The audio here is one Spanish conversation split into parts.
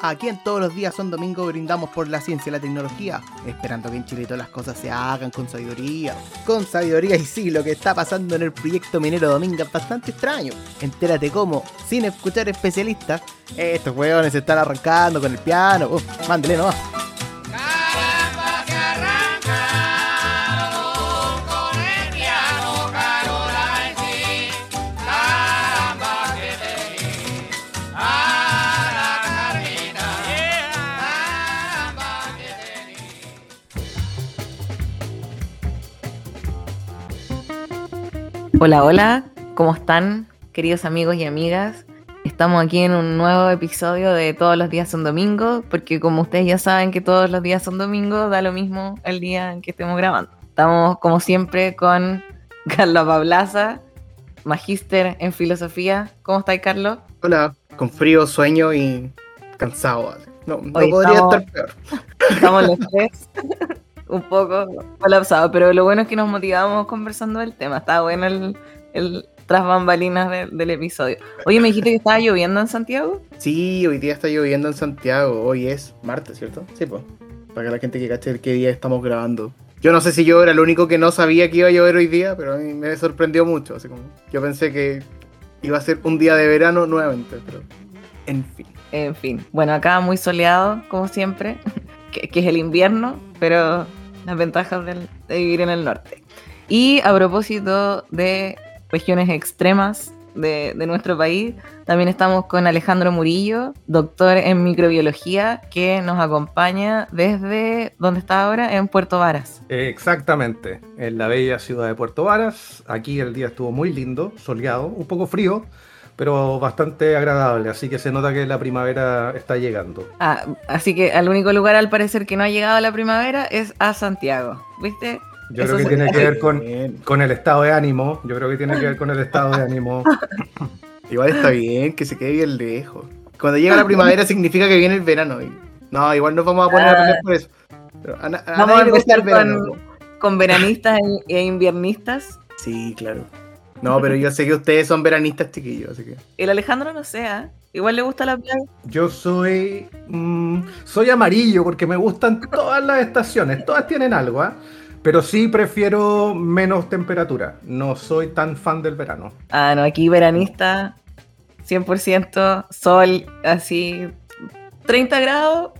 Aquí en todos los días son domingo brindamos por la ciencia y la tecnología, esperando que en Chile todas las cosas se hagan con sabiduría. Con sabiduría y sí, lo que está pasando en el proyecto minero Dominga es bastante extraño. Entérate cómo, sin escuchar especialistas, estos hueones se están arrancando con el piano. Uh, mándele nomás. Hola, hola, ¿cómo están, queridos amigos y amigas? Estamos aquí en un nuevo episodio de Todos los días son domingo, porque como ustedes ya saben que todos los días son domingo, da lo mismo el día en que estemos grabando. Estamos, como siempre, con Carlos Pablaza, magíster en filosofía. ¿Cómo estáis, Carlos? Hola, con frío, sueño y cansado. No, no podría estar peor. Estamos los tres. un poco colapsado, pero lo bueno es que nos motivamos conversando del tema. Está bueno el, el tras bambalinas del episodio. Oye, me dijiste que estaba lloviendo en Santiago. Sí, hoy día está lloviendo en Santiago. Hoy es martes, ¿cierto? Sí, pues. Para que la gente que cache qué día estamos grabando. Yo no sé si yo era el único que no sabía que iba a llover hoy día, pero a mí me sorprendió mucho. Así como, yo pensé que iba a ser un día de verano nuevamente, pero en fin. En fin. Bueno, acá muy soleado, como siempre, que, que es el invierno, pero las ventajas de vivir en el norte. Y a propósito de regiones extremas de, nuestro país, también estamos con Alejandro Murillo, doctor en microbiología, que nos acompaña desde, ¿dónde está ahora? En Puerto Varas. Exactamente, en la bella ciudad de Puerto Varas. Aquí el día estuvo muy lindo, soleado, un poco frío, pero bastante agradable, así que se nota que la primavera está llegando. Ah, así que al único lugar al parecer que no ha llegado la primavera es a Santiago, ¿viste? Yo creo que tiene que ver con, con, el estado de ánimo, yo creo que tiene que ver con el estado de ánimo. igual está bien, que se quede bien lejos. Cuando llega la primavera significa que viene el verano. No, igual nos vamos a poner a pelear por eso. vamos a empezar con, con veranistas e inviernistas. Sí, claro. No, pero yo sé que ustedes son veranistas chiquillos, así que. El Alejandro no sea. Igual le gusta la playa. Yo soy. Mm, soy amarillo porque me gustan todas las estaciones. Todas tienen algo, ¿ah? Pero sí prefiero menos temperatura. No soy tan fan del verano. Ah, no, aquí veranista 100% sol, así 30 grados,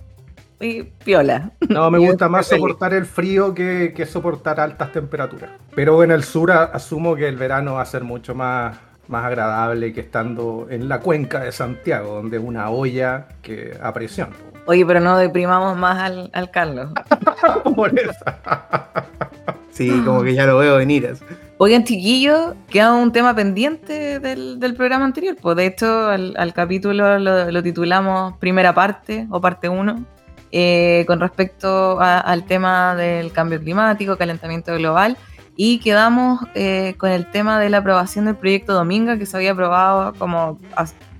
y piola. No, me gusta más soportar el frío que, soportar altas temperaturas. Pero en el sur asumo que el verano va a ser mucho más, más agradable que estando en la cuenca de Santiago, donde es una olla que a presión. Oye, pero no deprimamos más al, al Carlos. Por eso. sí, como que ya lo veo venir. Oigan, chiquillos, queda un tema pendiente del, programa anterior. Pues de hecho, al, capítulo lo, lo, titulamos Primera parte o parte 1 eh, con respecto al tema del cambio climático, calentamiento global, y quedamos eh, con el tema de la aprobación del proyecto Dominga, que se había aprobado como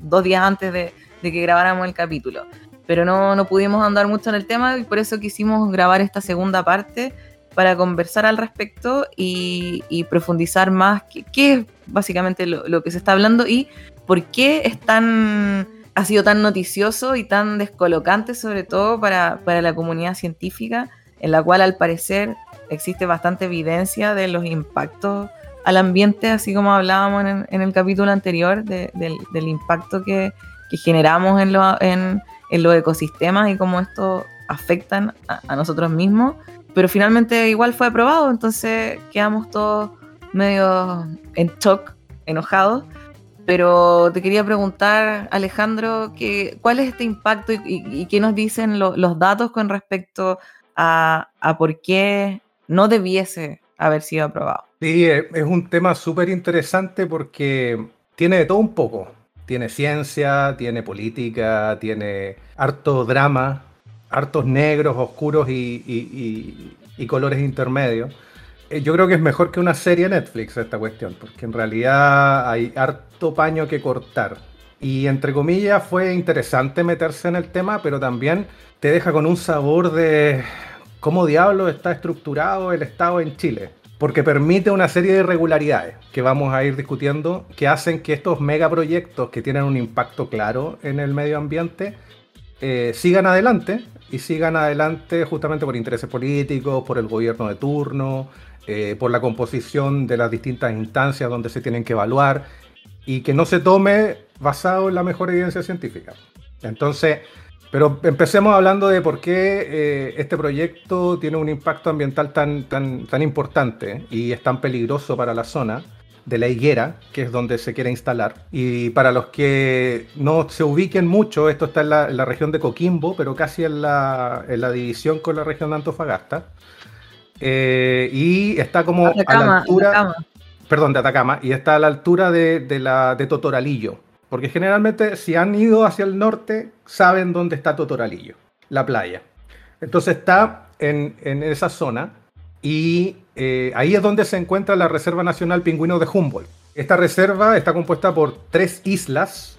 dos días antes de, que grabáramos el capítulo. Pero no, no pudimos andar mucho en el tema y por eso quisimos grabar esta segunda parte para conversar al respecto y, profundizar más qué, es básicamente lo, lo, que se está hablando y por qué es tan ha sido tan noticioso y tan descolocante, sobre todo para, la comunidad científica, en la cual al parecer existe bastante evidencia de los impactos al ambiente, así como hablábamos en, el capítulo anterior, del, impacto que, generamos en, en, los ecosistemas y cómo esto afectan a, a, nosotros mismos. Pero finalmente igual fue aprobado, entonces quedamos todos medio en shock, enojados. Pero te quería preguntar, Alejandro, que, ¿cuál es este impacto y, qué nos dicen los datos con respecto a, por qué no debiese haber sido aprobado? Sí, eh, es un tema súper interesante porque tiene de todo un poco. Tiene ciencia, tiene política, tiene harto drama, hartos negros, oscuros y, y colores intermedios. Eh, yo creo que es mejor que una serie Netflix esta cuestión, porque en realidad hay harto paño que cortar. Y entre comillas fue interesante meterse en el tema, pero también te deja con un sabor de cómo diablo está estructurado el Estado en Chile. Porque permite una serie de irregularidades que vamos a ir discutiendo que hacen que estos megaproyectos que tienen un impacto claro en el medio ambiente eh, sigan adelante y sigan adelante justamente por intereses políticos, por el gobierno de turno, eh, por la composición de las distintas instancias donde se tienen que evaluar y que no se tome basado en la mejor evidencia científica. Entonces, pero empecemos hablando de por qué eh, este proyecto tiene un impacto ambiental tan, tan, tan importante y es tan peligroso para la zona de la higuera, que es donde se quiere instalar. Y para los que no se ubiquen mucho, esto está en la, región de Coquimbo, pero casi en la, en la, división con la región de Antofagasta. Eh, y está como a la altura... Perdón, de Atacama, y está a la altura de, de, la, de Totoralillo, porque generalmente si han ido hacia el norte, saben dónde está Totoralillo, la playa. Entonces está en, esa zona y eh, ahí es donde se encuentra la Reserva Nacional Pingüino de Humboldt. Esta reserva está compuesta por tres islas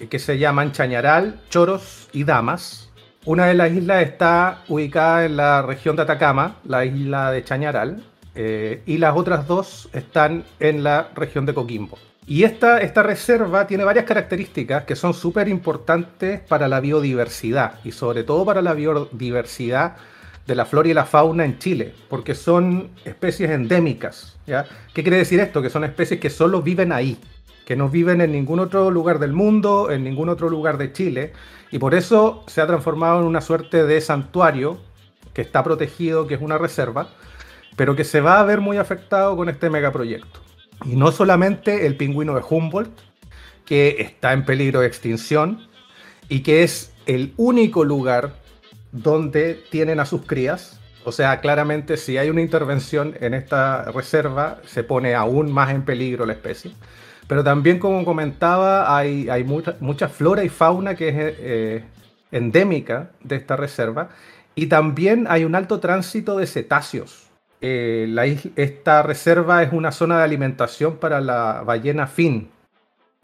eh, que se llaman Chañaral, Choros y Damas. Una de las islas está ubicada en la región de Atacama, la isla de Chañaral, eh, y las otras dos están en la región de Coquimbo. Y esta, esta reserva tiene varias características que son súper importantes para la biodiversidad y sobre todo para la biodiversidad de la flora y la fauna en Chile, porque son especies endémicas. ¿ya? ¿Qué quiere decir esto? Que son especies que solo viven ahí, que no viven en ningún otro lugar del mundo, en ningún otro lugar de Chile, y por eso se ha transformado en una suerte de santuario que está protegido, que es una reserva, pero que se va a ver muy afectado con este megaproyecto. Y no solamente el pingüino de Humboldt, que está en peligro de extinción y que es el único lugar donde tienen a sus crías. O sea, claramente si hay una intervención en esta reserva, se pone aún más en peligro la especie. Pero también, como comentaba, hay, hay mucha, mucha, flora y fauna que es eh, endémica de esta reserva. Y también hay un alto tránsito de cetáceos eh, esta reserva es una zona de alimentación para la ballena fin.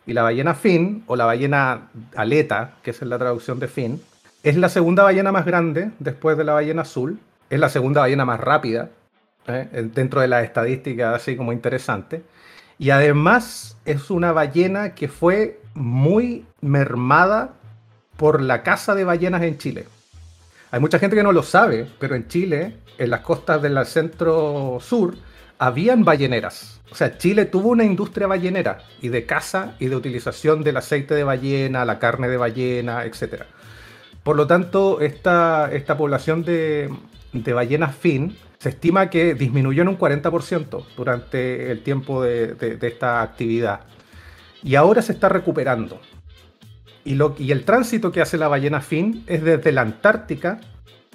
Y la ballena fin, o la ballena aleta, que es la traducción de fin, es la segunda ballena más grande después de la ballena azul. Es la segunda ballena más rápida, ¿eh? dentro de las estadísticas así como interesante. Y además es una ballena que fue muy mermada por la caza de ballenas en Chile. Hay mucha gente que no lo sabe, pero en Chile en las costas del centro sur, habían balleneras. O sea, Chile tuvo una industria ballenera y de caza y de utilización del aceite de ballena, la carne de ballena, etc. Por lo tanto, esta, esta población de, de ballenas fin se estima que disminuyó en un 40% durante el tiempo de, esta actividad. Y ahora se está recuperando. Y el tránsito que hace la ballena fin es desde la Antártica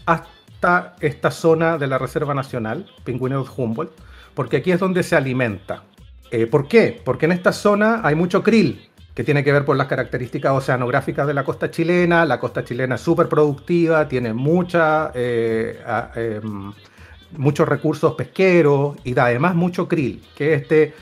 hasta esta zona de la Reserva Nacional, Pingüinos Humboldt, porque aquí es donde se alimenta. Eh, ¿Por qué? Porque en esta zona hay mucho krill, que tiene que ver por las características oceanográficas de la costa chilena. La costa chilena es súper productiva, tiene mucha, eh, em, muchos recursos pesqueros y además mucho krill, que es este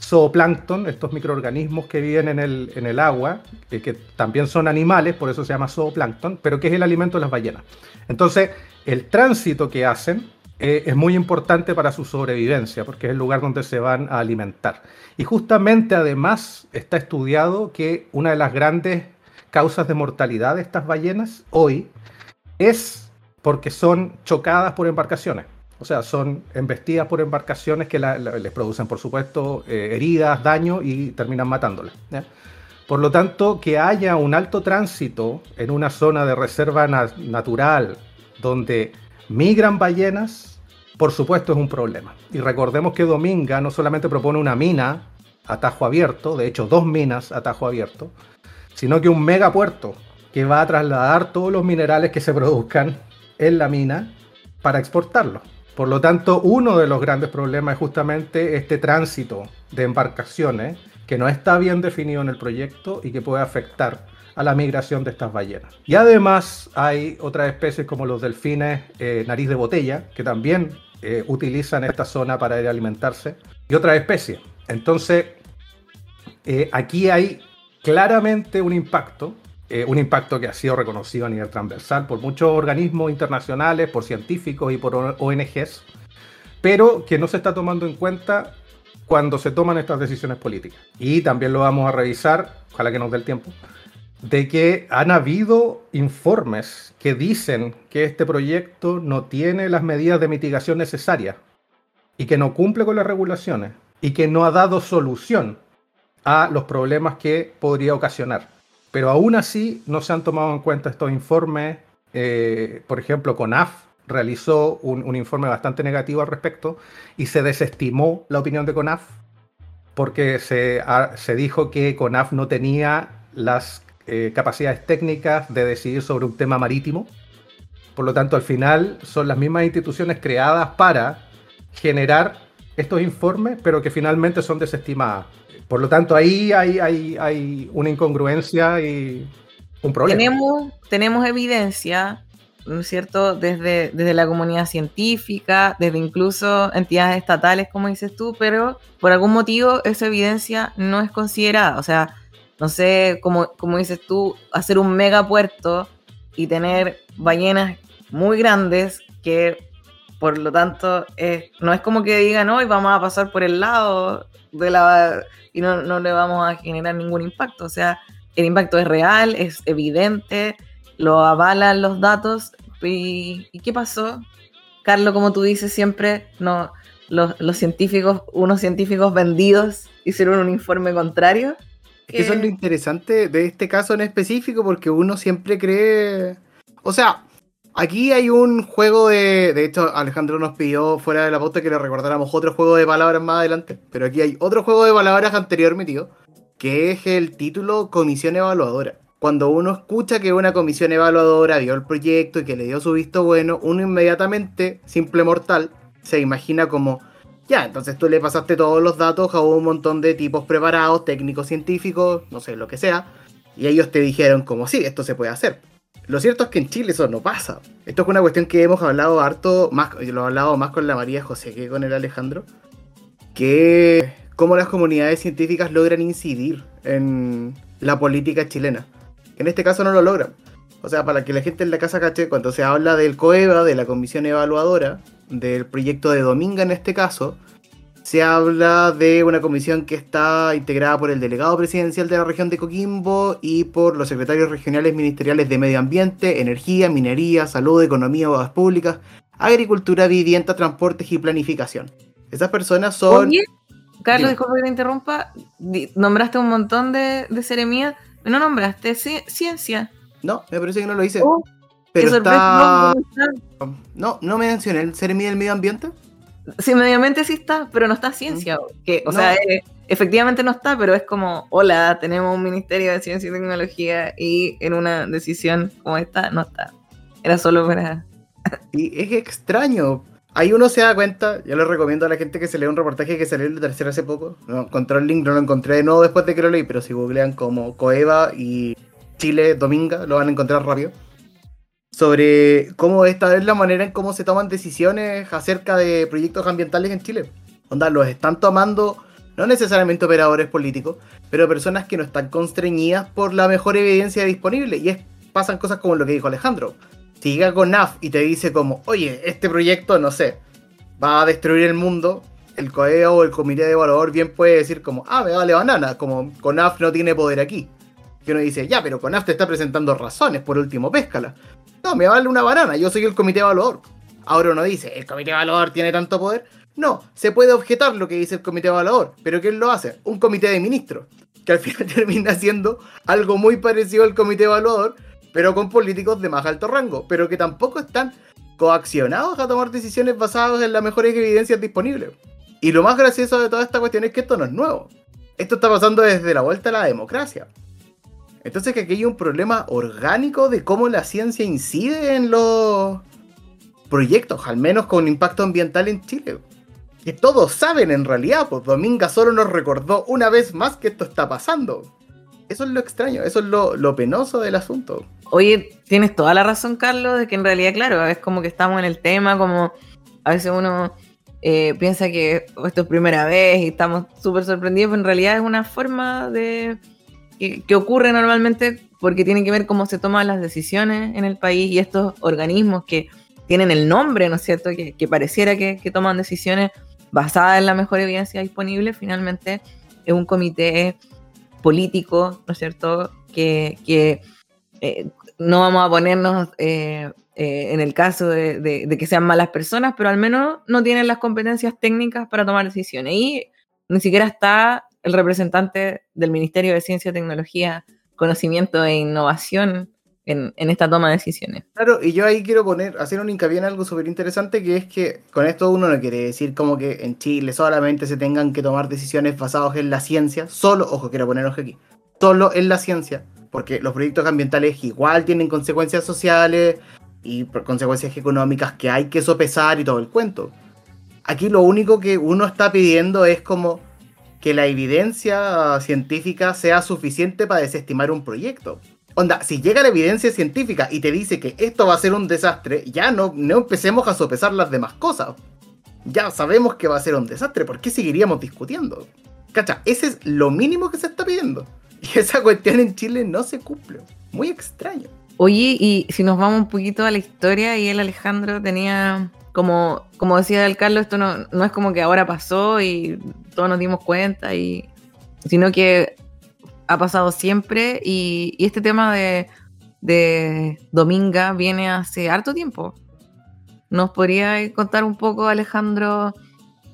zooplancton, estos microorganismos que viven en el, en el agua, que, que también son animales, por eso se llama zooplancton, pero que es el alimento de las ballenas. Entonces, el tránsito que hacen eh, es muy importante para su sobrevivencia, porque es el lugar donde se van a alimentar. Y justamente además está estudiado que una de las grandes causas de mortalidad de estas ballenas hoy es porque son chocadas por embarcaciones. O sea, son embestidas por embarcaciones que les producen, por supuesto, eh, heridas, daño y terminan matándolas. Por lo tanto, que haya un alto tránsito en una zona de reserva natural donde migran ballenas, por supuesto es un problema. Y recordemos que Dominga no solamente propone una mina a tajo abierto, de hecho dos minas a tajo abierto, sino que un megapuerto que va a trasladar todos los minerales que se produzcan en la mina para exportarlos. Por lo tanto, uno de los grandes problemas es justamente este tránsito de embarcaciones que no está bien definido en el proyecto y que puede afectar a la migración de estas ballenas. Y además hay otras especies como los delfines eh, nariz de botella, que también eh, utilizan esta zona para ir a alimentarse, y otras especies. Entonces, eh, aquí hay claramente un impacto, un impacto que ha sido reconocido a nivel transversal por muchos organismos internacionales, por científicos y por ONGs, pero que no se está tomando en cuenta cuando se toman estas decisiones políticas. Y también lo vamos a revisar, ojalá que nos dé el tiempo, de que han habido informes que dicen que este proyecto no tiene las medidas de mitigación necesarias y que no cumple con las regulaciones y que no ha dado solución a los problemas que podría ocasionar. Pero aún así no se han tomado en cuenta estos informes. Eh, por ejemplo, CONAF realizó un, informe bastante negativo al respecto y se desestimó la opinión de CONAF porque se, se dijo que CONAF no tenía las eh, capacidades técnicas de decidir sobre un tema marítimo. Por lo tanto, al final son las mismas instituciones creadas para generar estos informes, pero que finalmente son desestimadas. Por lo tanto, ahí hay, hay, hay una incongruencia y un problema. Tenemos, tenemos evidencia, ¿no es cierto?, desde, desde la comunidad científica, desde incluso entidades estatales, como dices tú, pero por algún motivo esa evidencia no es considerada. O sea, no sé, como, como dices tú, hacer un megapuerto y tener ballenas muy grandes que por lo tanto no es como que digan hoy vamos a pasar por el lado de la y no, no, le vamos a generar ningún impacto. O sea, el impacto es real, es evidente, lo avalan los datos. ¿Y, qué pasó? Carlos, como tú dices siempre, no, los, los científicos, unos científicos vendidos hicieron un informe contrario eso es lo interesante de este caso en específico, porque uno siempre cree. O sea, aquí hay un juego de. De hecho, Alejandro nos pidió fuera de la pauta que le recordáramos otro juego de palabras más adelante. Pero aquí hay otro juego de palabras anterior metido, que es el título Comisión Evaluadora. Cuando uno escucha que una comisión evaluadora vio el proyecto y que le dio su visto bueno, uno inmediatamente, simple mortal, se imagina como ya, entonces tú le pasaste todos los datos a un montón de tipos preparados, técnicos, científicos, no sé, lo que sea, y ellos te dijeron como sí, esto se puede hacer. Lo cierto es que en Chile eso no pasa. Esto es una cuestión que hemos hablado harto, más, lo he hablado más con la María José que con el Alejandro, que cómo las comunidades científicas logran incidir en la política chilena. En este caso no lo logran. O sea, para que la gente en la casa cache, cuando se habla del COEVA, de la Comisión Evaluadora, del proyecto de Dominga en este caso, se habla de una comisión que está integrada por el delegado presidencial de la región de Coquimbo y por los secretarios regionales ministeriales de Medio Ambiente, Energía, Minería, Salud, Economía, Bodas Públicas, Agricultura, Vivienda, Transportes y Planificación. Esas personas son... Oye, Carlos, disculpa que te interrumpa, nombraste un montón de, de seremías, no nombraste ciencia. No, me parece que no lo hice. Oh, pero está... No, no me mencioné el Seremi del Medio Ambiente. Sí, medio ambiente sí está, pero no está ciencia. Que, o sea, eh, efectivamente no está, pero es como, hola, tenemos un Ministerio de Ciencia y Tecnología y en una decisión como esta no está. Era solo para... y es extraño. Ahí uno se da cuenta, yo le recomiendo a la gente que se lea un reportaje que salió en la tercera hace poco. No encontré el link, no lo encontré de nuevo después de que lo leí, pero si googlean como Coeva y Chile Dominga, lo van a encontrar rápido sobre cómo esta es la manera en cómo se toman decisiones acerca de proyectos ambientales en Chile. Onda, los están tomando no necesariamente operadores políticos, pero personas que no están constreñidas por la mejor evidencia disponible. Y es, pasan cosas como lo que dijo Alejandro. Si llega con NAF y te dice como, oye, este proyecto, no sé, va a destruir el mundo, el COEO o el comité de evaluador bien puede decir como, ah, me vale banana, como CONAF no tiene poder aquí. Que uno dice, ya, pero CONAF te está presentando razones, por último, péscala. No, me vale una banana, yo soy el comité evaluador. Ahora uno dice, ¿el comité evaluador tiene tanto poder? No, se puede objetar lo que dice el comité evaluador, pero ¿quién lo hace? Un comité de ministros, que al final termina siendo algo muy parecido al comité evaluador, pero con políticos de más alto rango, pero que tampoco están coaccionados a tomar decisiones basadas en las mejores evidencias disponibles. Y lo más gracioso de toda esta cuestión es que esto no es nuevo. Esto está pasando desde la vuelta a la democracia. Entonces que aquí hay un problema orgánico de cómo la ciencia incide en los proyectos, al menos con impacto ambiental en Chile. Que todos saben en realidad, pues Dominga solo nos recordó una vez más que esto está pasando. Eso es lo extraño, eso es lo, penoso del asunto. Oye, tienes toda la razón, Carlos, de que en realidad, claro, es como que estamos en el tema, como a veces uno eh, piensa que esto es primera vez y estamos súper sorprendidos, pero en realidad es una forma de que, ocurre normalmente porque tiene que ver cómo se toman las decisiones en el país y estos organismos que tienen el nombre, ¿no es cierto?, que, pareciera que, toman decisiones basadas en la mejor evidencia disponible, finalmente es un comité político, ¿no es cierto?, que, que eh, no vamos a ponernos eh, eh, en el caso de, que sean malas personas, pero al menos no tienen las competencias técnicas para tomar decisiones. Y ni siquiera está el representante del Ministerio de Ciencia, Tecnología, Conocimiento e Innovación en, esta toma de decisiones. Claro, y yo ahí quiero poner, hacer un hincapié en algo súper interesante, que es que con esto uno no quiere decir como que en Chile solamente se tengan que tomar decisiones basadas en la ciencia, solo, ojo, quiero ponerlos aquí, solo en la ciencia, porque los proyectos ambientales igual tienen consecuencias sociales y consecuencias económicas que hay que sopesar y todo el cuento. Aquí lo único que uno está pidiendo es como que la evidencia científica sea suficiente para desestimar un proyecto. Onda, si llega la evidencia científica y te dice que esto va a ser un desastre, ya no, no empecemos a sopesar las demás cosas. Ya sabemos que va a ser un desastre, ¿por qué seguiríamos discutiendo? Cacha, ese es lo mínimo que se está pidiendo. Y esa cuestión en Chile no se cumple. Muy extraño. Oye, y si nos vamos un poquito a la historia, y el Alejandro tenía como, como decía el Carlos, esto no, no es como que ahora pasó y todos nos dimos cuenta, y, sino que ha pasado siempre y, este tema de, de, Dominga viene hace harto tiempo. ¿Nos podría contar un poco, Alejandro,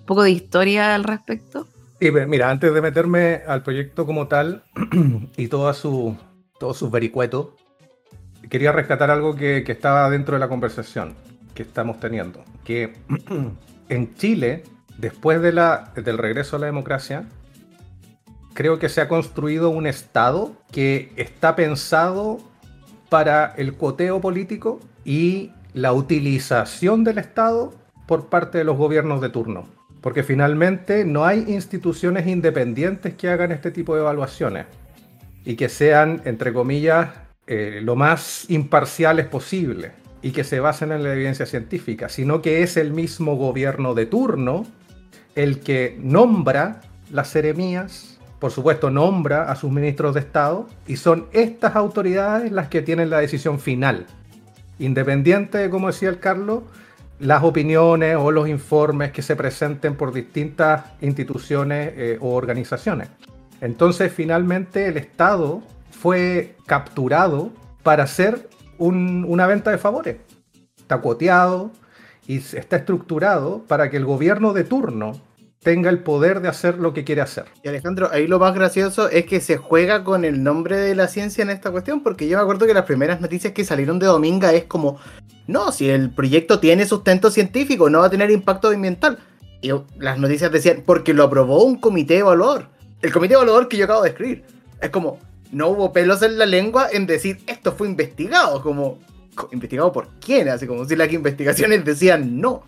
un poco de historia al respecto? Sí, mira, antes de meterme al proyecto como tal y todo su, todos sus vericuetos, quería rescatar algo que, que estaba dentro de la conversación que estamos teniendo. Que en Chile, después de la, del regreso a la democracia, creo que se ha construido un Estado que está pensado para el cuoteo político y la utilización del Estado por parte de los gobiernos de turno. Porque finalmente no hay instituciones independientes que hagan este tipo de evaluaciones y que sean, entre comillas, eh, lo más imparciales posible y que se basen en la evidencia científica, sino que es el mismo gobierno de turno el que nombra las seremías, por supuesto nombra a sus ministros de Estado, y son estas autoridades las que tienen la decisión final. Independiente de, como decía el Carlos, las opiniones o los informes que se presenten por distintas instituciones eh, o organizaciones. Entonces, finalmente, el Estado fue capturado para ser una venta de favores. Está cuoteado y está estructurado para que el gobierno de turno tenga el poder de hacer lo que quiere hacer. Y Alejandro, ahí lo más gracioso es que se juega con el nombre de la ciencia en esta cuestión, porque yo me acuerdo que las primeras noticias que salieron de Dominga es como, no, si el proyecto tiene sustento científico, no va a tener impacto ambiental. Y las noticias decían, porque lo aprobó un comité evaluador. El comité evaluador que yo acabo de escribir. Es como, no hubo pelos en la lengua en decir esto fue investigado, como investigado por quién, así como si las investigaciones decían no.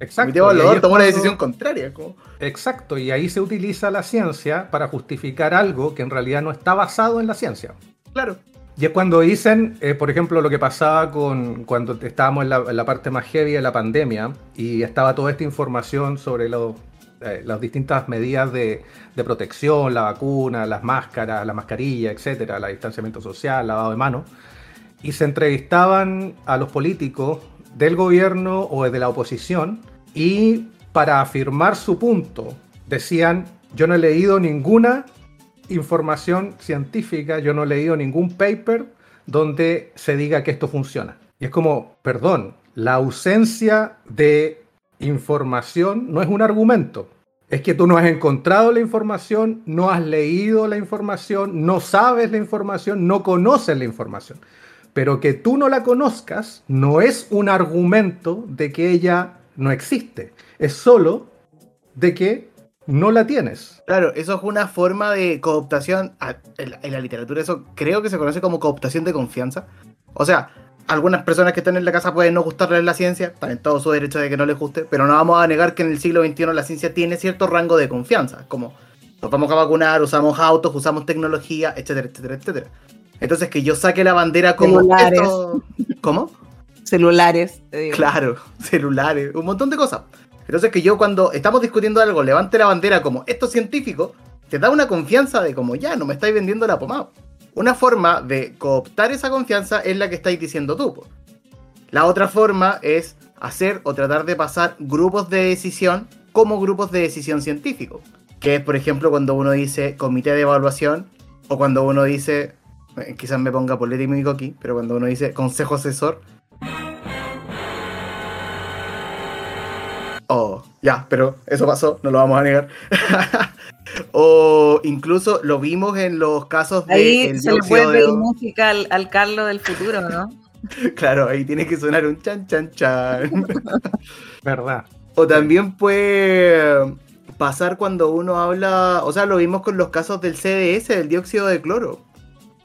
Exacto. El evaluador tomó una decisión contraria. Exacto, y ahí se utiliza la ciencia para justificar algo que en realidad no está basado en la ciencia. Claro. Y es cuando dicen, eh, por ejemplo, lo que pasaba con cuando estábamos en la, en la, parte más heavy de la pandemia y estaba toda esta información sobre los eh, las distintas medidas de, protección, la vacuna, las máscaras, la mascarilla, etcétera, el distanciamiento social, lavado de manos, y se entrevistaban a los políticos del gobierno o de la oposición y para afirmar su punto decían, yo no he leído ninguna información científica, yo no he leído ningún paper donde se diga que esto funciona. Y es como, perdón, la ausencia de información no es un argumento. Es que tú no has encontrado la información, no has leído la información, no sabes la información, no conoces la información. Pero que tú no la conozcas no es un argumento de que ella no existe. Es solo de que no la tienes. Claro, eso es una forma de cooptación. En la literatura eso creo que se conoce como cooptación de confianza. O sea, algunas personas que están en la casa pueden no gustarles la ciencia, están en todo su derecho de que no les guste, pero no vamos a negar que en el siglo XXI la ciencia tiene cierto rango de confianza, como nos vamos a vacunar, usamos autos, usamos tecnología, etcétera, etcétera, etcétera. Entonces que yo saque la bandera como... Celulares. ¿Cómo? Celulares. Claro, celulares, un montón de cosas. Entonces que yo cuando estamos discutiendo algo, levante la bandera como esto es científico, te da una confianza de como ya, no me estáis vendiendo la pomada. Una forma de cooptar esa confianza es la que estáis diciendo tú. La otra forma es hacer o tratar de pasar grupos de decisión como grupos de decisión científicos. Que es, por ejemplo, cuando uno dice comité de evaluación o cuando uno dice, eh, quizás me ponga polémico aquí, pero cuando uno dice consejo asesor. Oh, ya, pero eso pasó, no lo vamos a negar. o incluso lo vimos en los casos de. Ahí se le puede pedir música al, al Carlos del futuro, ¿no? claro, ahí tiene que sonar un chan chan chan. ¿Verdad? O también puede pasar cuando uno habla, o sea, lo vimos con los casos del CDS, del dióxido de cloro.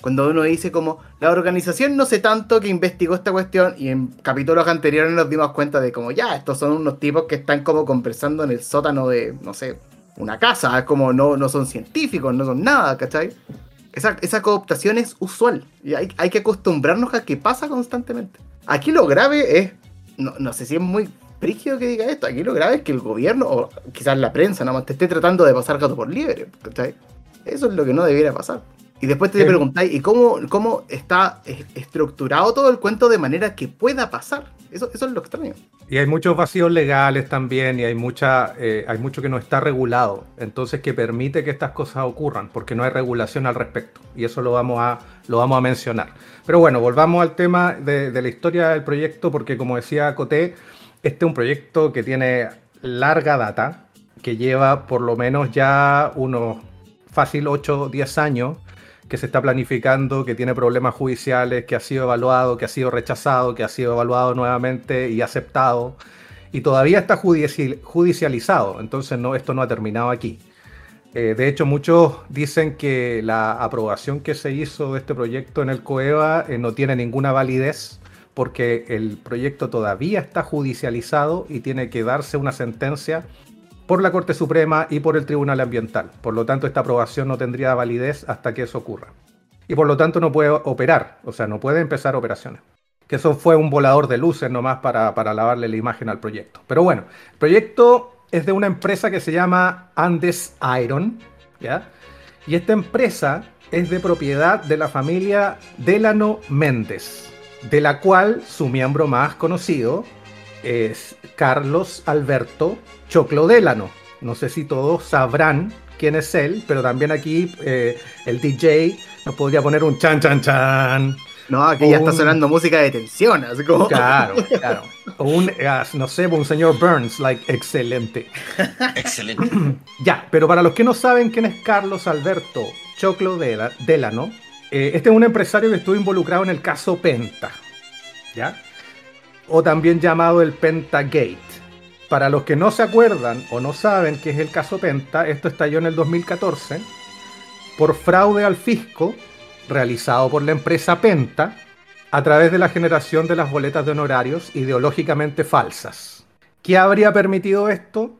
Cuando uno dice como, la organización no sé tanto que investigó esta cuestión y en capítulos anteriores nos dimos cuenta de como, ya, estos son unos tipos que están como conversando en el sótano de, no sé, una casa, es como no, no son científicos, no son nada, ¿cachai? Esa, esa cooptación es usual y hay, hay, que acostumbrarnos a que pasa constantemente. Aquí lo grave es, no, no sé si es muy frígido que diga esto, aquí lo grave es que el gobierno, o quizás la prensa, nada más te esté tratando de pasar gato por libre, ¿cachai? Eso es lo que no debiera pasar. Y después te preguntáis, ¿y cómo, cómo está estructurado todo el cuento de manera que pueda pasar? Eso, eso es lo extraño. Y hay muchos vacíos legales también, y hay, mucha, eh, hay mucho que no está regulado, entonces que permite que estas cosas ocurran, porque no hay regulación al respecto. Y eso lo vamos a, lo vamos a mencionar. Pero bueno, volvamos al tema de, de la historia del proyecto, porque como decía Coté, este es un proyecto que tiene larga data, que lleva por lo menos ya unos fácil 8 o 10 años que se está planificando, que tiene problemas judiciales, que ha sido evaluado, que ha sido rechazado, que ha sido evaluado nuevamente y aceptado, y todavía está judicializado, entonces no, esto no ha terminado aquí. Eh, de hecho, muchos dicen que la aprobación que se hizo de este proyecto en el COEVA eh, no tiene ninguna validez porque el proyecto todavía está judicializado y tiene que darse una sentencia por la Corte Suprema y por el Tribunal Ambiental. Por lo tanto, esta aprobación no tendría validez hasta que eso ocurra. Y por lo tanto no puede operar, o sea, no puede empezar operaciones. Que eso fue un volador de luces nomás para, para lavarle la imagen al proyecto. Pero bueno, el proyecto es de una empresa que se llama Andes Iron, ¿ya? Y esta empresa es de propiedad de la familia Delano Méndez, de la cual su miembro más conocido es Carlos Alberto Choclo Delano. No sé si todos sabrán quién es él, pero también aquí eh, el DJ nos podría poner un chan chan chan. No, aquí ya está sonando música de tensión, así como. Claro, claro. O un, ah, no sé, un señor Burns, like, excelente. excelente. ya, pero para los que no saben quién es Carlos Alberto Choclo Delano, eh, este es un empresario que estuvo involucrado en el caso Penta. ¿Ya? O también llamado el Pentagate. Para los que no se acuerdan o no saben qué es el caso Penta, esto estalló en el 2014 por fraude al fisco realizado por la empresa Penta a través de la generación de las boletas de honorarios ideológicamente falsas. ¿Qué habría permitido esto?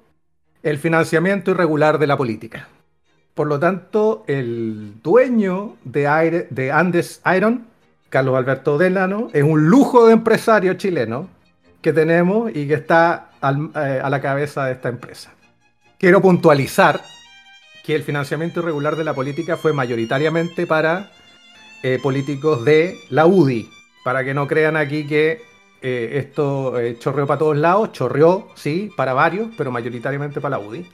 El financiamiento irregular de la política. Por lo tanto, el dueño de, de Andes Iron Carlos Alberto Delano, es un lujo de empresario chileno que tenemos y que está eh, a la cabeza de esta empresa. Quiero puntualizar que el financiamiento irregular de la política fue mayoritariamente para eh, políticos de la UDI, para que no crean aquí que eh, esto chorreó para todos lados, chorreó, sí, para varios, pero mayoritariamente para la UDI.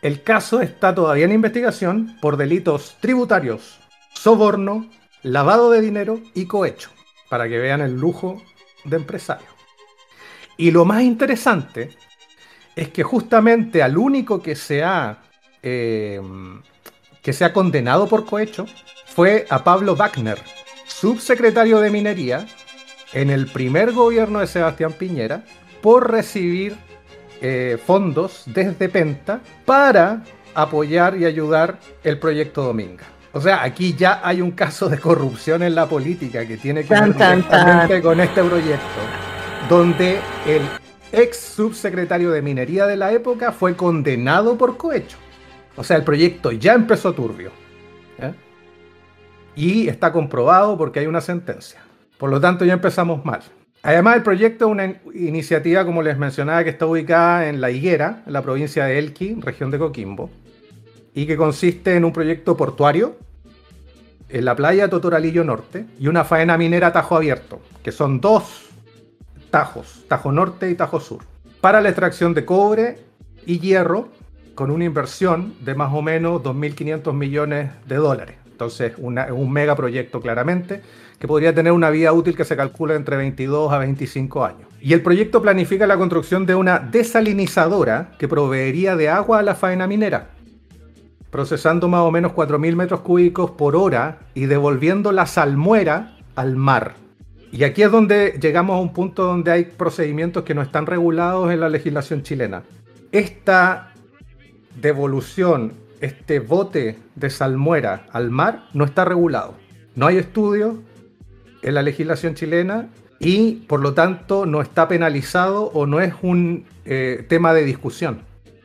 El caso está todavía en investigación por delitos tributarios, soborno, lavado de dinero y cohecho, para que vean el lujo de empresario. Y lo más interesante es que justamente al único que se ha, eh, que se ha condenado por cohecho fue a Pablo Wagner, subsecretario de Minería en el primer gobierno de Sebastián Piñera, por recibir eh, fondos desde Penta para apoyar y ayudar el proyecto Dominga. O sea, aquí ya hay un caso de corrupción en la política que tiene que ver directamente con este proyecto, donde el ex subsecretario de minería de la época fue condenado por cohecho. O sea, el proyecto ya empezó turbio. Y está comprobado porque hay una sentencia. Por lo tanto, ya empezamos mal. Además, el proyecto es una iniciativa, como les mencionaba, que está ubicada en La Higuera, en la provincia de Elqui, región de Coquimbo y que consiste en un proyecto portuario en la playa Totoralillo Norte y una faena minera Tajo Abierto, que son dos tajos, Tajo Norte y Tajo Sur, para la extracción de cobre y hierro con una inversión de más o menos 2.500 millones de dólares. Entonces, un megaproyecto claramente que podría tener una vida útil que se calcula entre 22 a 25 años. Y el proyecto planifica la construcción de una desalinizadora que proveería de agua a la faena minera, procesando más o menos 4.000 metros cúbicos por hora y devolviendo la salmuera al mar. Y aquí es donde llegamos a un punto donde hay procedimientos que no están regulados en la legislación chilena. Esta devolución, este bote de salmuera al mar no está regulado. No hay estudios en la legislación chilena y por lo tanto no está penalizado o no es un eh, tema de discusión.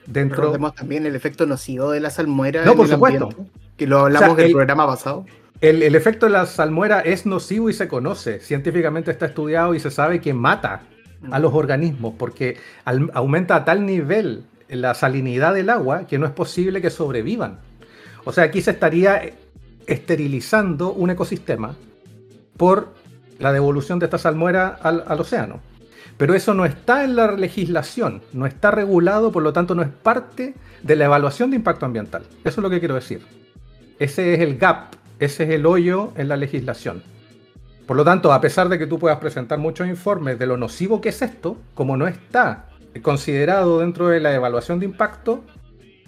Dentro... Vemos también el efecto nocivo de la salmuera. No, por supuesto. que lo hablamos en el programa pasado. El, efecto de la salmuera es nocivo y se conoce. Científicamente está estudiado y se sabe que mata a los organismos porque aumenta a tal nivel la salinidad del agua que no es posible que sobrevivan. O sea, aquí se estaría esterilizando un ecosistema por la devolución de esta salmuera al, océano. Pero eso no está en la legislación, no está regulado, por lo tanto no es parte de la evaluación de impacto ambiental. Eso es lo que quiero decir. Ese es el gap, ese es el hoyo en la legislación. Por lo tanto, a pesar de que tú puedas presentar muchos informes de lo nocivo que es esto, como no está considerado dentro de la evaluación de impacto,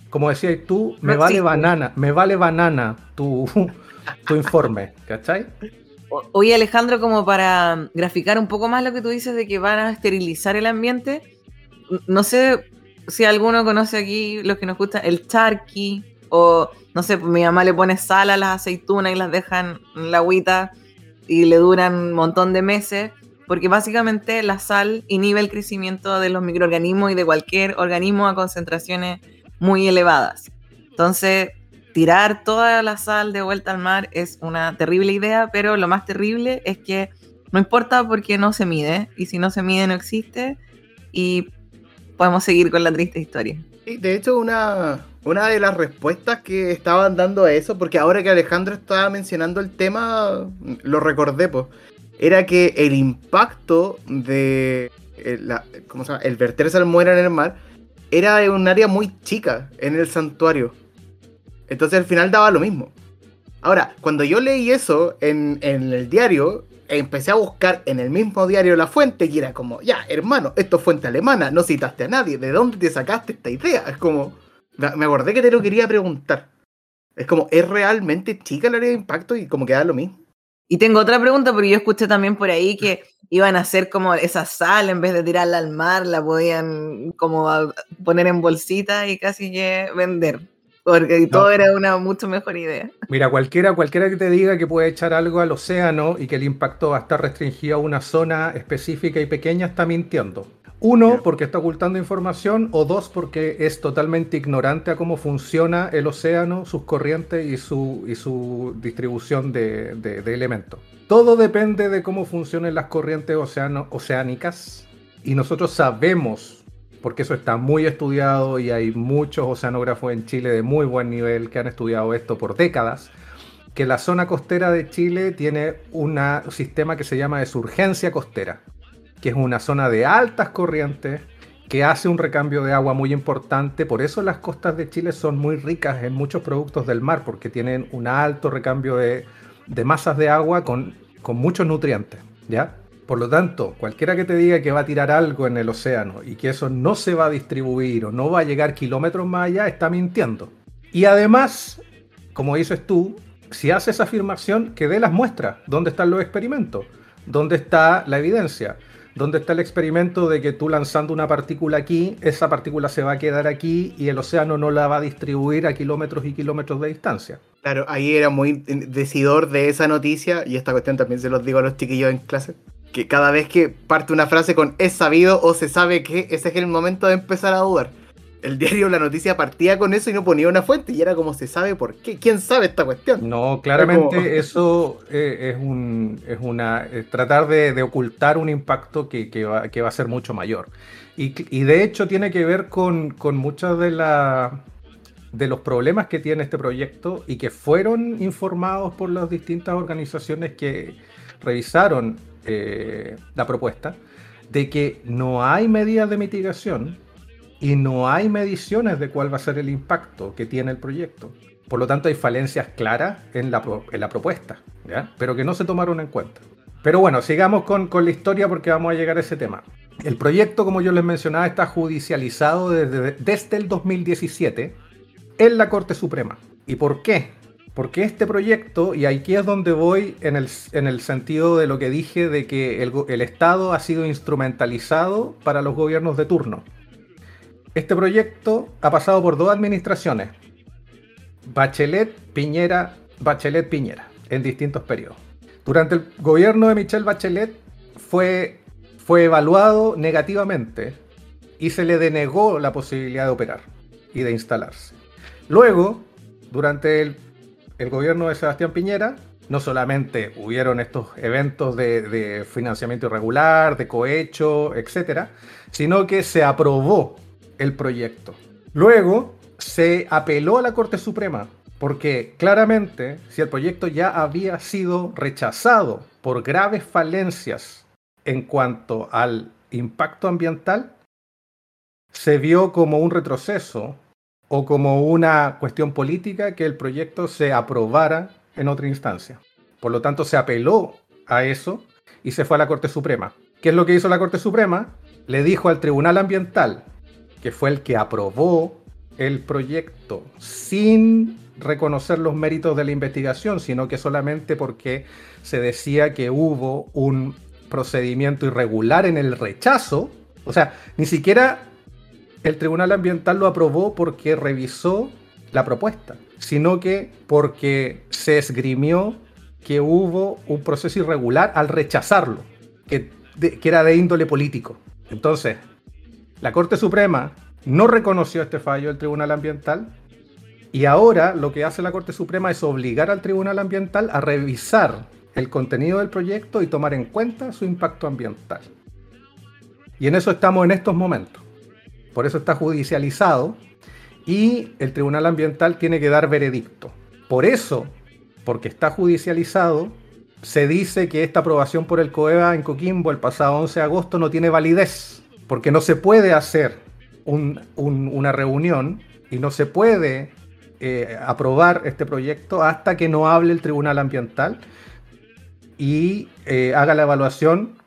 como decías tú, me vale banana, me vale banana tu, tu informe, ¿cachai? Oye, Alejandro, como para graficar un poco más lo que tú dices de que van a esterilizar el ambiente, no sé si alguno conoce aquí los que nos gusta el charqui, o no sé, mi mamá le pone sal a las aceitunas y las dejan en la agüita y le duran un montón de meses, porque básicamente la sal inhibe el crecimiento de los microorganismos y de cualquier organismo a concentraciones muy elevadas. Entonces, tirar toda la sal de vuelta al mar es una terrible idea, pero lo más terrible es que no importa porque no se mide, y si no se mide no existe, y podemos seguir con la triste historia. de hecho, una, una de las respuestas que estaban dando a eso, porque ahora que Alejandro estaba mencionando el tema, lo recordé, pues, era que el impacto de el, la, ¿cómo se llama? el verter salmuera en el mar era en un área muy chica en el santuario. Entonces al final daba lo mismo. Ahora, cuando yo leí eso en, el diario, empecé a buscar en el mismo diario la fuente y era como, ya, hermano, esto es fuente alemana, no citaste a nadie, ¿de dónde te sacaste esta idea? Es como, me acordé que te lo quería preguntar. Es como, ¿es realmente chica el área de impacto y como que da lo mismo? Y tengo otra pregunta, porque yo escuché también por ahí que iban a hacer como esa sal, en vez de tirarla al mar, la podían como poner en bolsita y casi que vender. Porque todo era una mucho mejor idea. Mira, cualquiera, cualquiera que te diga que puede echar algo al océano y que el impacto va a estar restringido a una zona específica y pequeña está mintiendo. Uno, porque está ocultando información, o dos, porque es totalmente ignorante a cómo funciona el océano, sus corrientes y su, y su distribución de, de elementos. Todo depende de cómo funcionan las corrientes oceánicas y nosotros sabemos porque eso está muy estudiado y hay muchos oceanógrafos en Chile de muy buen nivel que han estudiado esto por décadas, que la zona costera de Chile tiene un sistema que se llama de surgencia costera, que es una zona de altas corrientes que hace un recambio de agua muy importante, por eso las costas de Chile son muy ricas en muchos productos del mar, porque tienen un alto recambio de, masas de agua con, con muchos nutrientes, ¿ya? Por lo tanto, cualquiera que te diga que va a tirar algo en el océano y que eso no se va a distribuir o no va a llegar kilómetros más allá, está mintiendo. Y además, como dices tú, si hace esa afirmación, que dé las muestras. ¿Dónde están los experimentos? ¿Dónde está la evidencia? ¿Dónde está el experimento de que tú lanzando una partícula aquí, esa partícula se va a quedar aquí y el océano no la va a distribuir a kilómetros y kilómetros de distancia? Claro, ahí era muy decidor de esa noticia y esta cuestión también se los digo a los chiquillos en clase que cada vez que parte una frase con es sabido o se sabe que ese es el momento de empezar a dudar. El diario La Noticia partía con eso y no ponía una fuente y era como se sabe por qué. ¿Quién sabe esta cuestión? No, claramente eso eh, es, un, es una tratar de, ocultar un impacto que, va, que, va, a ser mucho mayor. Y, y de hecho tiene que ver con, con muchos de, la, de los problemas que tiene este proyecto y que fueron informados por las distintas organizaciones que revisaron eh, la propuesta de que no hay medidas de mitigación y no hay mediciones de cuál va a ser el impacto que tiene el proyecto. Por lo tanto, hay falencias claras en la, en la propuesta, ¿ya? pero que no se tomaron en cuenta. Pero bueno, sigamos con, con, la historia porque vamos a llegar a ese tema. El proyecto, como yo les mencionaba, está judicializado desde, desde el 2017 en la Corte Suprema. ¿Y por qué? Porque este proyecto, y aquí es donde voy en el, en el sentido de lo que dije de que el, Estado ha sido instrumentalizado para los gobiernos de turno. Este proyecto ha pasado por dos administraciones, Bachelet, Piñera, Bachelet, Piñera, en distintos periodos. Durante el gobierno de Michelle Bachelet fue, fue evaluado negativamente y se le denegó la posibilidad de operar y de instalarse. Luego, durante el, el gobierno de Sebastián Piñera, no solamente hubieron estos eventos de, de, financiamiento irregular, de cohecho, etcétera, sino que se aprobó el proyecto. Luego se apeló a la Corte Suprema porque claramente, si el proyecto ya había sido rechazado por graves falencias en cuanto al impacto ambiental, se vio como un retroceso o como una cuestión política que el proyecto se aprobara en otra instancia. Por lo tanto, se apeló a eso y se fue a la Corte Suprema. ¿Qué es lo que hizo la Corte Suprema? Le dijo al Tribunal Ambiental, que fue el que aprobó el proyecto sin reconocer los méritos de la investigación, sino que solamente porque se decía que hubo un procedimiento irregular en el rechazo. O sea, ni siquiera el Tribunal Ambiental lo aprobó porque revisó la propuesta, sino que porque se esgrimió que hubo un proceso irregular al rechazarlo, que, era de índole político. Entonces, la Corte Suprema no reconoció este fallo del Tribunal Ambiental y ahora lo que hace la Corte Suprema es obligar al Tribunal Ambiental a revisar el contenido del proyecto y tomar en cuenta su impacto ambiental. Y en eso estamos en estos momentos. Por eso está judicializado y el Tribunal Ambiental tiene que dar veredicto. Por eso, porque está judicializado, se dice que esta aprobación por el COEVA en Coquimbo el pasado 11 de agosto no tiene validez, porque no se puede hacer un, un, una reunión y no se puede eh, aprobar este proyecto hasta que no hable el Tribunal Ambiental y eh, haga la evaluación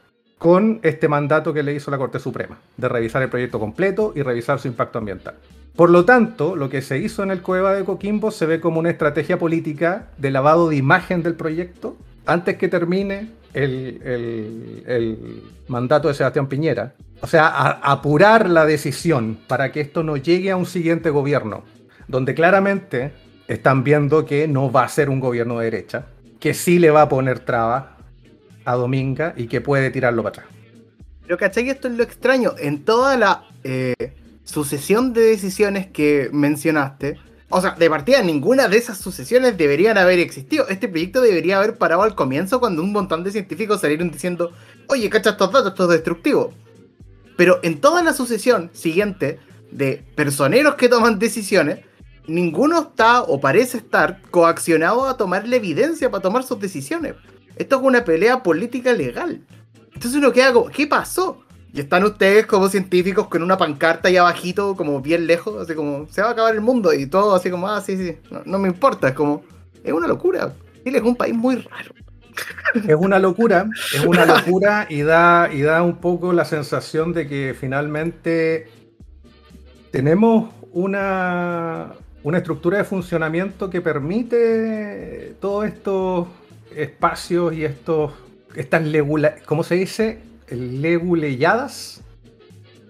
con este mandato que le hizo la Corte Suprema, de revisar el proyecto completo y revisar su impacto ambiental. Por lo tanto, lo que se hizo en el Cueva de Coquimbo se ve como una estrategia política de lavado de imagen del proyecto antes que termine el, mandato de Sebastián Piñera. O sea, a, apurar la decisión para que esto no llegue a un siguiente gobierno donde claramente están viendo que no va a ser un gobierno de derecha, que sí le va a poner trabas a Dominga y que puede tirarlo para atrás. Pero ¿cachai? Esto es lo extraño. En toda la eh, sucesión de decisiones que mencionaste, o sea, de partida ninguna de esas sucesiones deberían haber existido. Este proyecto debería haber parado al comienzo cuando un montón de científicos salieron diciendo, oye, cacha estos datos, esto es destructivo. Pero en toda la sucesión siguiente de personeros que toman decisiones, ninguno está o parece estar coaccionado a tomar la evidencia para tomar sus decisiones. Esto es una pelea política legal. Entonces uno queda como, ¿qué pasó? Y están ustedes como científicos con una pancarta ahí abajito, como bien lejos, así como, se va a acabar el mundo y todo así como, ah, sí, sí, no, no me importa, es como, es una locura. Chile es un país muy raro. Es una locura, es una locura y da, y da un poco la sensación de que finalmente tenemos una, una estructura de funcionamiento que permite todos estos espacios y estos estas legula, ¿cómo se dice? leguleyadas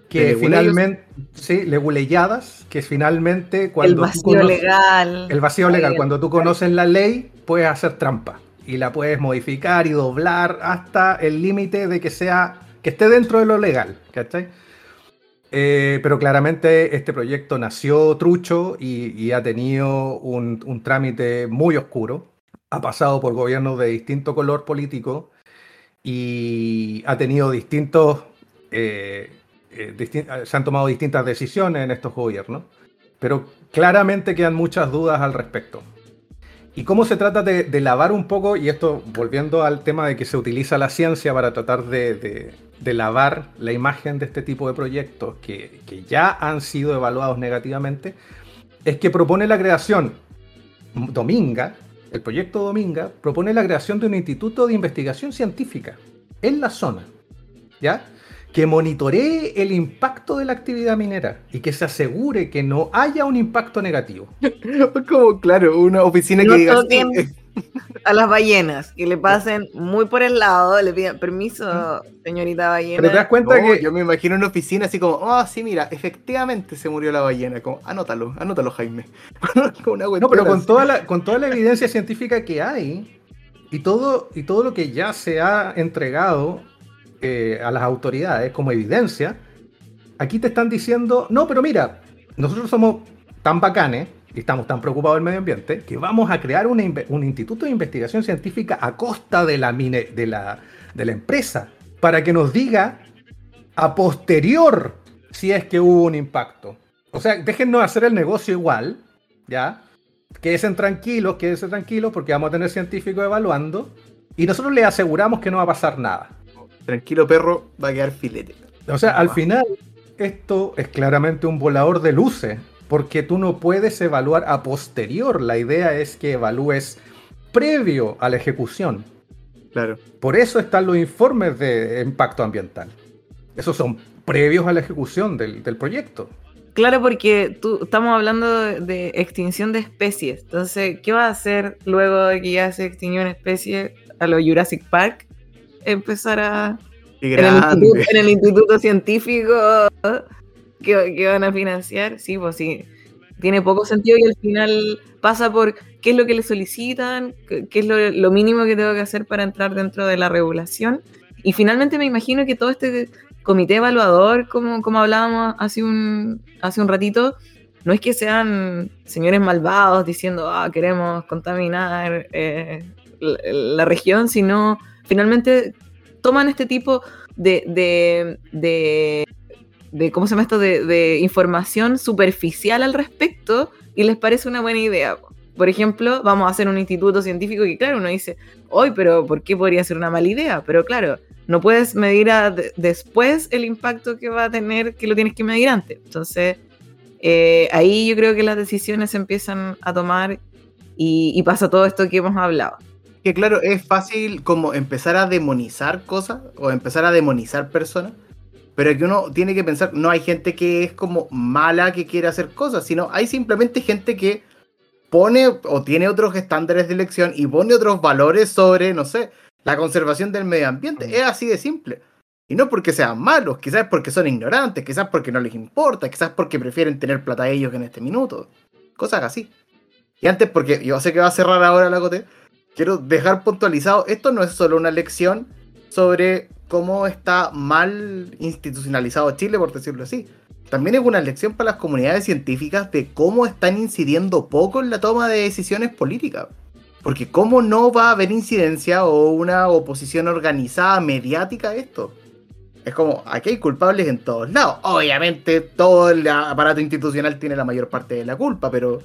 que finalmente sí, leguleyadas que finalmente cuando el vacío conoces, legal el vacío legal cuando tú conoces la ley puedes hacer trampa y la puedes modificar y doblar hasta el límite de que sea que esté dentro de lo legal, ¿cachai? Eh, pero claramente este proyecto nació trucho y, y ha tenido un, un, trámite muy oscuro. Ha pasado por gobiernos de distinto color político y ha tenido distintos... Eh, eh, distin se han tomado distintas decisiones en estos gobiernos, pero claramente quedan muchas dudas al respecto. ¿Y cómo se trata de, de, lavar un poco, y esto volviendo al tema de que se utiliza la ciencia para tratar de, de, de lavar la imagen de este tipo de proyectos que, que, ya han sido evaluados negativamente, es que propone la creación Dominga, el proyecto Dominga, propone la creación de un instituto de investigación científica en la zona, ¿ya? Que monitoree el impacto de la actividad minera y que se asegure que no haya un impacto negativo. Como, claro, una oficina que diga... a las ballenas, que le pasen muy por el lado, le pidan permiso, señorita ballena. Pero te das cuenta que yo me imagino una oficina así como, oh, sí, mira, efectivamente se murió la ballena, como, anótalo, anótalo, Jaime. no, pero con toda, la, con toda la evidencia científica que hay y todo, y todo lo que ya se ha entregado eh, a las autoridades como evidencia, aquí te están diciendo, no, pero mira, nosotros somos tan bacanes y estamos tan preocupados del medio ambiente que vamos a crear un instituto de investigación científica a costa de la, de, la, de la empresa para que nos diga a posterior si es que hubo un impacto. O sea, déjennos hacer el negocio igual, ¿ya? Quédense tranquilos, quédense tranquilos porque vamos a tener científicos evaluando y nosotros les aseguramos que no va a pasar nada. Tranquilo perro, va a quedar filete. O sea, al final esto es claramente un volador de luces porque tú no puedes evaluar a posterior. La idea es que evalúes previo a la ejecución. Claro. Por eso están los informes de impacto ambiental. Esos son previos a la ejecución del, proyecto. Claro, porque tú, estamos hablando de, extinción de especies. Entonces, ¿qué va a hacer luego de que ya se extinguió una especie a lo Jurassic Park? Empezar a... En el, instituto, científico que, van a financiar, sí, pues sí, tiene poco sentido y al final pasa por qué es lo que le solicitan, qué es lo, mínimo que tengo que hacer para entrar dentro de la regulación. Y finalmente me imagino que todo este comité evaluador, como, como hablábamos hace un, hace un ratito, no es que sean señores malvados diciendo, ah, queremos contaminar eh, la, región, sino finalmente toman este tipo de, de de ¿cómo se llama esto? De, información superficial al respecto y les parece una buena idea. Por ejemplo, vamos a hacer un instituto científico que, claro, uno dice, hoy, pero ¿por qué podría ser una mala idea? Pero claro, no puedes medir después el impacto que va a tener, que lo tienes que medir antes. Entonces, eh, ahí yo creo que las decisiones se empiezan a tomar y pasa todo esto que hemos hablado. Que claro, es fácil como empezar a demonizar cosas o empezar a demonizar personas pero que uno tiene que pensar, no hay gente que es como mala que quiere hacer cosas, sino hay simplemente gente que pone o tiene otros estándares de elección y pone otros valores sobre, no sé, la conservación del medio ambiente. Es así de simple. Y no porque sean malos, quizás porque son ignorantes, quizás porque no les importa, quizás porque prefieren tener plata ellos en este minuto. Cosas así. Y antes, porque yo sé que va a cerrar ahora la cote, quiero dejar puntualizado, esto no es solo una lección sobre cómo está mal institucionalizado Chile, por decirlo así. También es una lección para las comunidades científicas de cómo están incidiendo poco en la toma de decisiones políticas. Porque cómo no va a haber incidencia o una oposición organizada, mediática a esto. Es como, aquí hay culpables en todos lados. Obviamente todo el aparato institucional tiene la mayor parte de la culpa, pero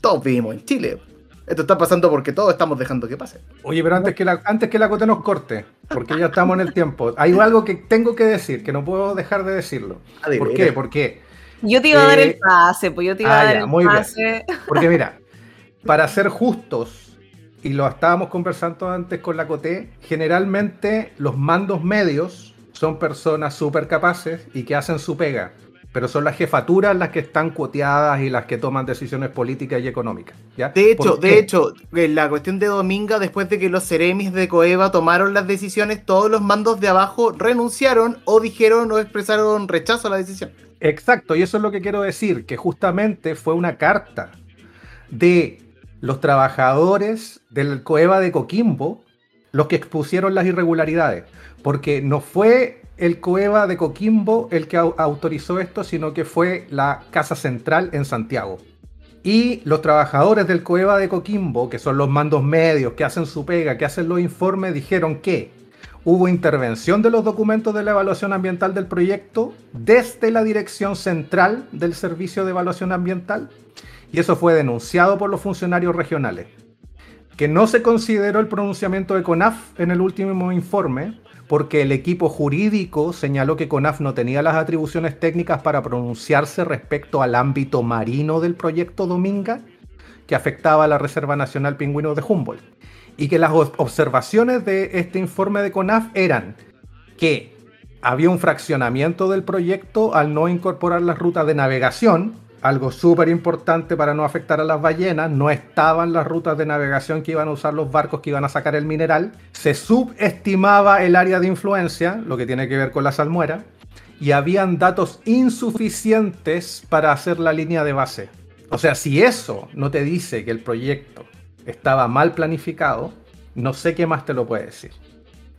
todos vivimos en Chile. Esto está pasando porque todos estamos dejando que pase. Oye, pero antes que la, antes que la cote nos corte, porque ya estamos en el tiempo, hay algo que tengo que decir, que no puedo dejar de decirlo. Ah, ¿Por qué? Porque yo te iba a dar el eh, pase, pues yo te iba a ah, dar el muy pase. Porque mira, para ser justos, y lo estábamos conversando antes con la Coté, generalmente los mandos medios son personas súper capaces y que hacen su pega pero son las jefaturas las que están cuoteadas y las que toman decisiones políticas y económicas. ¿ya? De hecho, de hecho, la cuestión de Dominga, después de que los Ceremis de Coeva tomaron las decisiones, todos los mandos de abajo renunciaron o dijeron o expresaron rechazo a la decisión. Exacto, y eso es lo que quiero decir, que justamente fue una carta de los trabajadores del Coeva de Coquimbo los que expusieron las irregularidades, porque no fue el Cueva de Coquimbo el que autorizó esto, sino que fue la Casa Central en Santiago. Y los trabajadores del Cueva de Coquimbo, que son los mandos medios, que hacen su pega, que hacen los informes, dijeron que hubo intervención de los documentos de la evaluación ambiental del proyecto desde la dirección central del Servicio de Evaluación Ambiental y eso fue denunciado por los funcionarios regionales. Que no se consideró el pronunciamiento de CONAF en el último informe, porque el equipo jurídico señaló que CONAF no tenía las atribuciones técnicas para pronunciarse respecto al ámbito marino del proyecto Dominga, que afectaba a la Reserva Nacional Pingüino de Humboldt. Y que las observaciones de este informe de CONAF eran que había un fraccionamiento del proyecto al no incorporar las rutas de navegación, algo súper importante para no afectar a las ballenas, no estaban las rutas de navegación que iban a usar los barcos que iban a sacar el mineral, se subestimaba el área de influencia, lo que tiene que ver con la salmuera, y habían datos insuficientes para hacer la línea de base. O sea, si eso no te dice que el proyecto estaba mal planificado, no sé qué más te lo puede decir.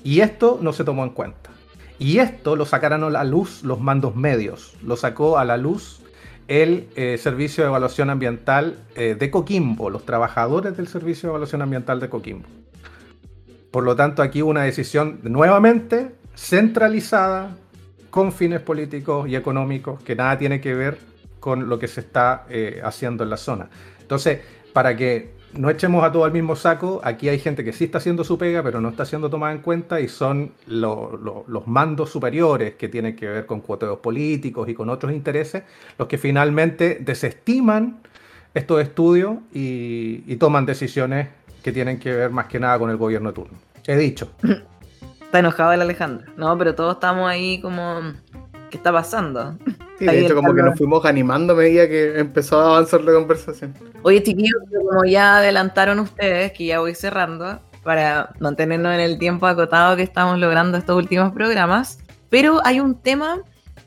Y esto no se tomó en cuenta. Y esto lo sacaron a la luz los mandos medios. Lo sacó a la luz el eh, Servicio de Evaluación Ambiental eh, de Coquimbo, los trabajadores del Servicio de Evaluación Ambiental de Coquimbo. Por lo tanto, aquí una decisión nuevamente centralizada, con fines políticos y económicos, que nada tiene que ver con lo que se está eh, haciendo en la zona. Entonces, para que no echemos a todo al mismo saco, aquí hay gente que sí está haciendo su pega, pero no está siendo tomada en cuenta y son los mandos superiores que tienen que ver con cuoteos políticos y con otros intereses, los que finalmente desestiman estos estudios y, toman decisiones que tienen que ver más que nada con el gobierno de turno. He dicho. Está enojado el Alejandro. No, pero todos estamos ahí como. ¿Qué está pasando? Sí, de hecho, como que nos fuimos animando a medida que empezó a avanzar la conversación. Oye, chiquillos, como ya adelantaron ustedes, que ya voy cerrando, para mantenernos en el tiempo acotado que estamos logrando estos últimos programas, pero hay un tema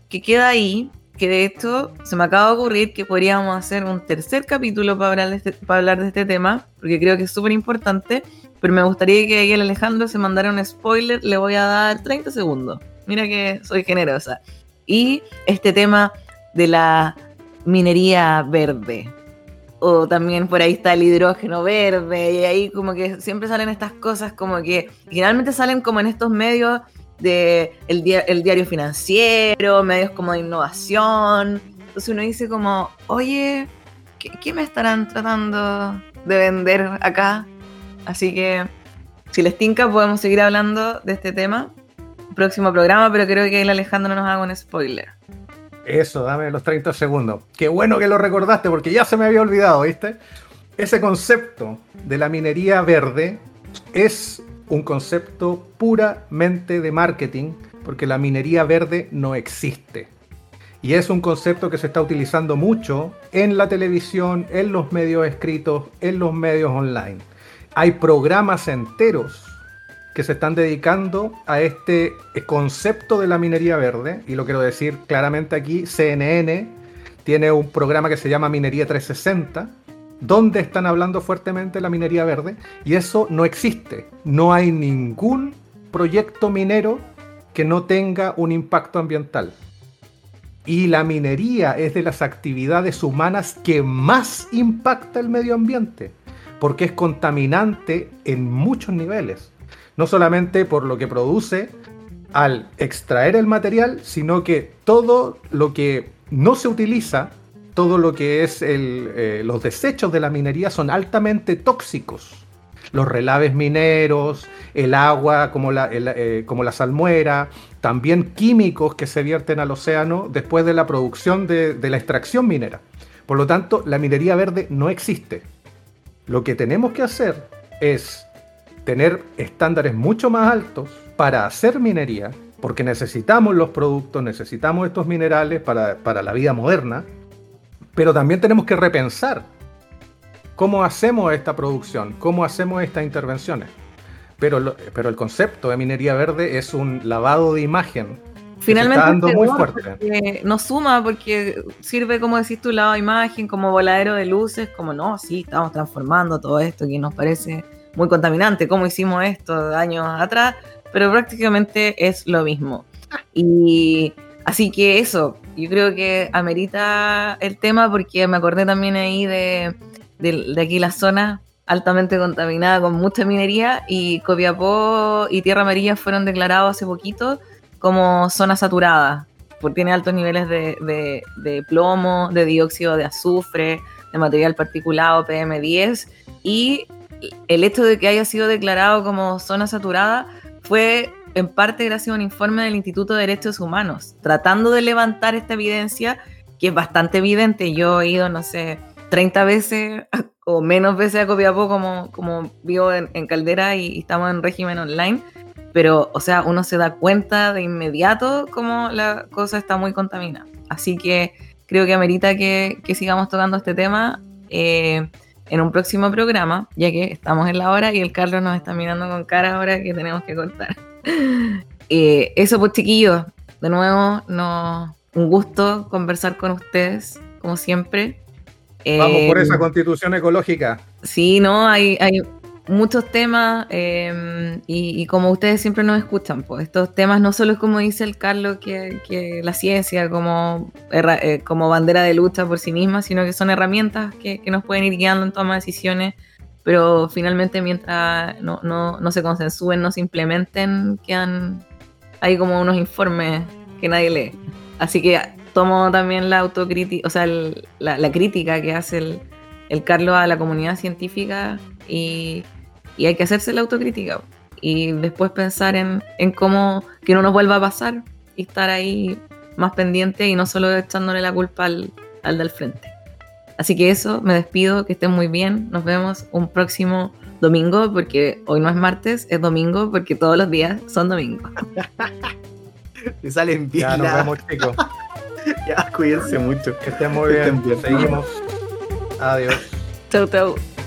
que queda ahí, que de hecho se me acaba de ocurrir que podríamos hacer un tercer capítulo para hablar de este, para hablar de este tema, porque creo que es súper importante, pero me gustaría que el Alejandro se mandara un spoiler. Le voy a dar 30 segundos. Mira que soy generosa. Y este tema de la minería verde. O también por ahí está el hidrógeno verde. Y ahí como que siempre salen estas cosas como que generalmente salen como en estos medios de el, diario financiero, medios como de innovación. Entonces uno dice como, oye, qué me estarán tratando de vender acá? Así que si les tinca podemos seguir hablando de este tema. Próximo programa, pero creo que el Alejandro nos haga un spoiler. Eso, dame los 30 segundos. Qué bueno que lo recordaste porque ya se me había olvidado, ¿viste? Ese concepto de la minería verde es un concepto puramente de marketing porque la minería verde no existe. Y es un concepto que se está utilizando mucho en la televisión, en los medios escritos, en los medios online hay programas enteros que se están dedicando a este concepto de la minería verde, y lo quiero decir claramente aquí, CNN tiene un programa que se llama Minería 360, donde están hablando fuertemente de la minería verde, y eso no existe. No hay ningún proyecto minero que no tenga un impacto ambiental. Y la minería es de las actividades humanas que más impacta el medio ambiente porque es contaminante en muchos niveles. No solamente por lo que produce al extraer el material, sino que todo lo que no se utiliza, todo lo que es eh, los desechos de la minería son altamente tóxicos. Los relaves mineros, el agua como la, eh, como la salmuera, también químicos que se vierten al océano después de la producción de la extracción minera. Por lo tanto, la minería verde no existe. Lo que tenemos que hacer es tener estándares mucho más altos para hacer minería, porque necesitamos los productos, necesitamos estos minerales para, la vida moderna, pero también tenemos que repensar cómo hacemos esta producción, cómo hacemos estas intervenciones. Pero, pero el concepto de minería verde es un lavado de imagen Finalmente muy fuerte. no suma porque sirve, como decís tu lado de imagen, como voladero de luces, como no, sí, estamos transformando todo esto que nos parece muy contaminante, como hicimos esto años atrás, pero prácticamente es lo mismo. Y así que eso, yo creo que amerita el tema porque me acordé también ahí de, de, de aquí la zona altamente contaminada con mucha minería y Copiapó y Tierra Amarilla fueron declarados hace poquito como zona saturada, porque tiene altos niveles de, de, plomo, de dióxido de azufre, de material particulado PM10 y el hecho de que haya sido declarado como zona saturada fue en parte gracias a un informe del Instituto de Derechos Humanos, tratando de levantar esta evidencia que es bastante evidente. Yo he ido, no sé, 30 veces o menos veces a Copiapó como, como vivo en, Caldera y, estamos en régimen online, pero, o sea, uno se da cuenta de inmediato como la cosa está muy contaminada. Así que creo que amerita que, que sigamos tocando este tema eh, en un próximo programa, ya que estamos en la hora y el Carlos nos está mirando con cara ahora que tenemos que cortar. Eh, eso pues chiquillos, de nuevo, no, un gusto conversar con ustedes, como siempre. Vamos por esa eh, constitución ecológica. Sí, no, hay, hay muchos temas em, y, como ustedes siempre nos escuchan, pues estos temas no solo es como dice el Carlos, que, la ciencia como, eh, como bandera de lucha por sí misma, sino que son herramientas que, nos pueden ir guiando en toma de decisiones, pero finalmente mientras no, no se consensúen, no se implementen, quedan ahí como unos informes que nadie lee. Así que tomo también la autocrítica, o sea, la, crítica que hace el, el, Carlos a la comunidad científica y, hay que hacerse la autocrítica y después pensar en, cómo que no nos vuelva a pasar y estar ahí más pendiente y no solo echándole la culpa al, al del frente. Así que eso, me despido, que estén muy bien, nos vemos un próximo domingo, porque hoy no es martes, es domingo, porque todos los días son domingos. Te salen bien. Ya nos vemos, chicos. ya, cuídense mucho. Que estén muy bien. Seguimos. Adiós. Chau, chau.